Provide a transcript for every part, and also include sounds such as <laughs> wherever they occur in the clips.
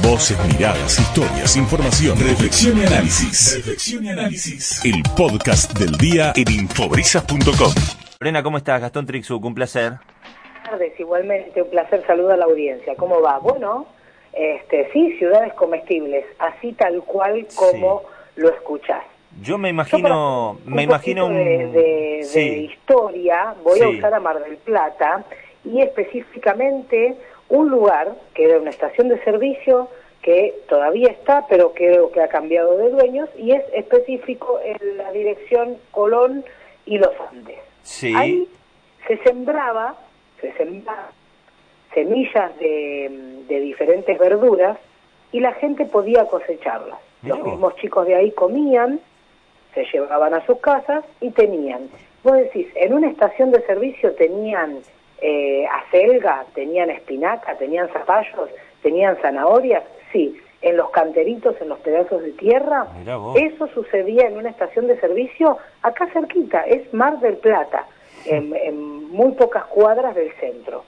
Voces, miradas, historias, información, reflexión y análisis. Reflexión y análisis. El podcast del día en infobrisas.com. Lorena, ¿cómo estás? Gastón Trixuc, un placer. Buenas tardes, igualmente, un placer saludar a la audiencia. ¿Cómo va? Bueno, este, sí, ciudades comestibles, así tal cual como lo escuchás. Yo me imagino, Yo, me imagino un... de, de, de sí. historia, voy a usar a Mar del Plata y específicamente un lugar que era una estación de servicio que todavía está, pero creo que ha cambiado de dueños y es específico en la dirección Colón y Los Andes. Sí. Ahí se sembraba, se sembraba semillas de, de diferentes verduras y la gente podía cosecharlas. Los mismos chicos de ahí comían, se llevaban a sus casas y tenían. Vos decís, en una estación de servicio tenían eh, acelga, tenían espinaca, tenían zapallos, tenían zanahorias, sí. En los canteritos, en los pedazos de tierra, eso sucedía en una estación de servicio acá cerquita, es Mar del Plata, en, <laughs> en muy pocas cuadras del centro.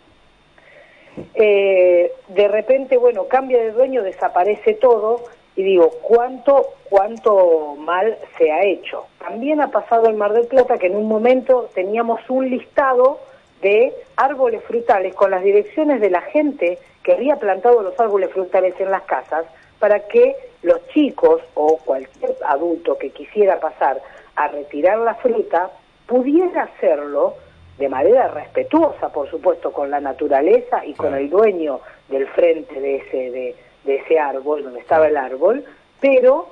Eh, de repente, bueno, cambia de dueño, desaparece todo y digo, ¿cuánto, cuánto mal se ha hecho? También ha pasado en Mar del Plata que en un momento teníamos un listado de árboles frutales con las direcciones de la gente que había plantado los árboles frutales en las casas para que los chicos o cualquier adulto que quisiera pasar a retirar la fruta pudiera hacerlo de manera respetuosa, por supuesto, con la naturaleza y con Claro. el dueño del frente de ese, de, de ese árbol, donde estaba el árbol, pero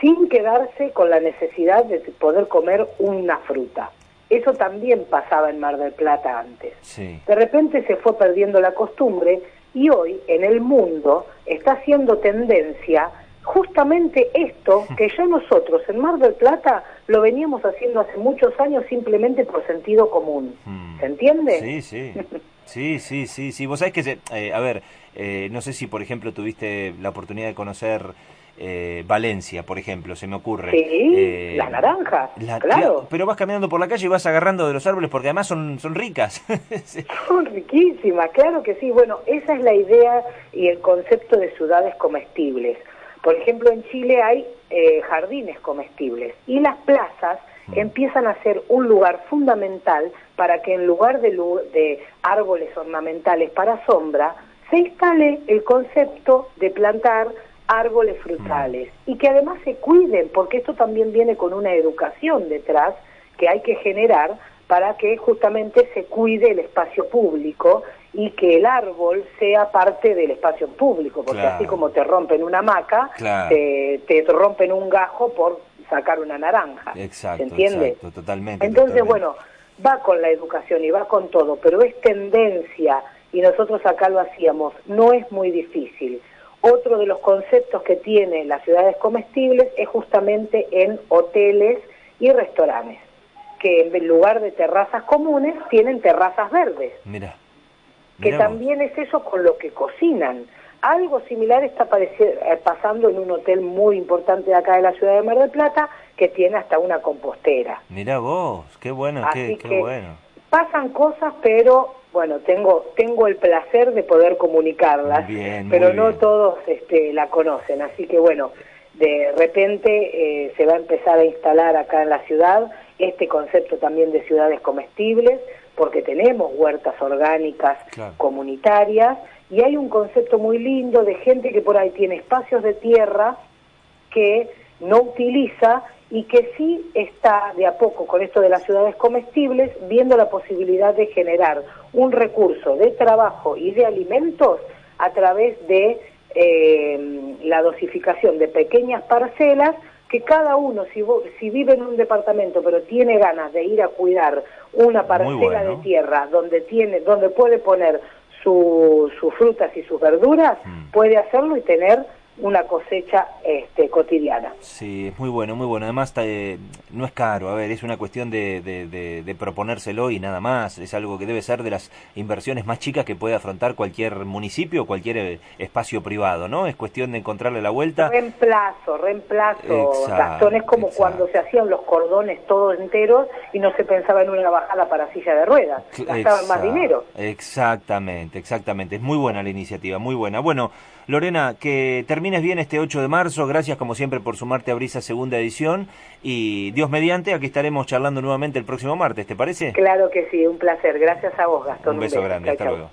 sin quedarse con la necesidad de poder comer una fruta. Eso también pasaba en Mar del Plata antes. Sí. De repente se fue perdiendo la costumbre y hoy en el mundo está haciendo tendencia justamente esto <laughs> que ya nosotros en Mar del Plata lo veníamos haciendo hace muchos años simplemente por sentido común. Mm. ¿Se entiende? Sí, sí. <laughs> Sí, sí, sí, sí. Vos sabés que, se- eh, a ver, eh, no sé si, por ejemplo, tuviste la oportunidad de conocer eh, Valencia, por ejemplo, se me ocurre. Sí, Eh, las naranjas, la- claro. Pero vas caminando por la calle y vas agarrando de los árboles porque además son, son ricas. <laughs> Sí. Son riquísimas, claro que sí. Bueno, esa es la idea y el concepto de ciudades comestibles. Por ejemplo, en Chile hay eh, jardines comestibles y las plazas empiezan a ser un lugar fundamental para que en lugar de, de árboles ornamentales para sombra, se instale el concepto de plantar árboles frutales y que además se cuiden, porque esto también viene con una educación detrás que hay que generar para que justamente se cuide el espacio público y que el árbol sea parte del espacio público, porque Claro. así como te rompen una hamaca, Claro. te, te rompen un gajo por sacar una naranja. Exacto, ¿Se entiende? exacto, totalmente. Entonces, totalmente. bueno, va con la educación y va con todo, pero es tendencia y nosotros acá lo hacíamos, no es muy difícil. Otro de los conceptos que tiene las ciudades comestibles es justamente en hoteles y restaurantes, que en lugar de terrazas comunes tienen terrazas verdes, Mira. que también es eso con lo que cocinan. Algo similar está eh, pasando en un hotel muy importante de acá de la ciudad de Mar del Plata, que tiene hasta una compostera. Mirá vos, qué bueno, Así qué, qué que bueno. pasan cosas, pero bueno, tengo tengo el placer de poder comunicarlas, Bien, pero no bien. todos este, la conocen, así que bueno, de repente eh, se va a empezar a instalar acá en la ciudad este concepto también de ciudades comestibles, porque tenemos huertas orgánicas Claro. comunitarias y hay un concepto muy lindo de gente que por ahí tiene espacios de tierra que no utiliza y que sí está de a poco con esto de las ciudades comestibles viendo la posibilidad de generar un recurso de trabajo y de alimentos a través de eh, la dosificación de pequeñas parcelas que cada uno, si, si vive en un departamento pero tiene ganas de ir a cuidar una parcela bueno. de tierra donde tiene, donde puede poner su- sus frutas y sus verduras, Mm. puede hacerlo y tener una cosecha este, cotidiana. Sí, es muy bueno, muy bueno. Además, eh, no es caro. A ver, es una cuestión de, de, de- de proponérselo y nada más. Es algo que debe ser de las inversiones más chicas que puede afrontar cualquier municipio o cualquier eh, espacio privado, ¿no? Es cuestión de encontrarle la vuelta. Reemplazo, reemplazo, Exacto, Gastón, es como exacto. cuando se hacían los cordones todos enteros y no se pensaba en una bajada para silla de ruedas, gastaban más dinero. Exactamente, exactamente. Es muy buena la iniciativa, muy buena. Bueno, Lorena, que termines bien este 8 de marzo, gracias como siempre por sumarte a Brisa segunda edición y Dios mediante, aquí estaremos charlando nuevamente el próximo martes, ¿te parece? Claro que sí, un placer, gracias a vos Gastón. Un beso, grande, hasta luego.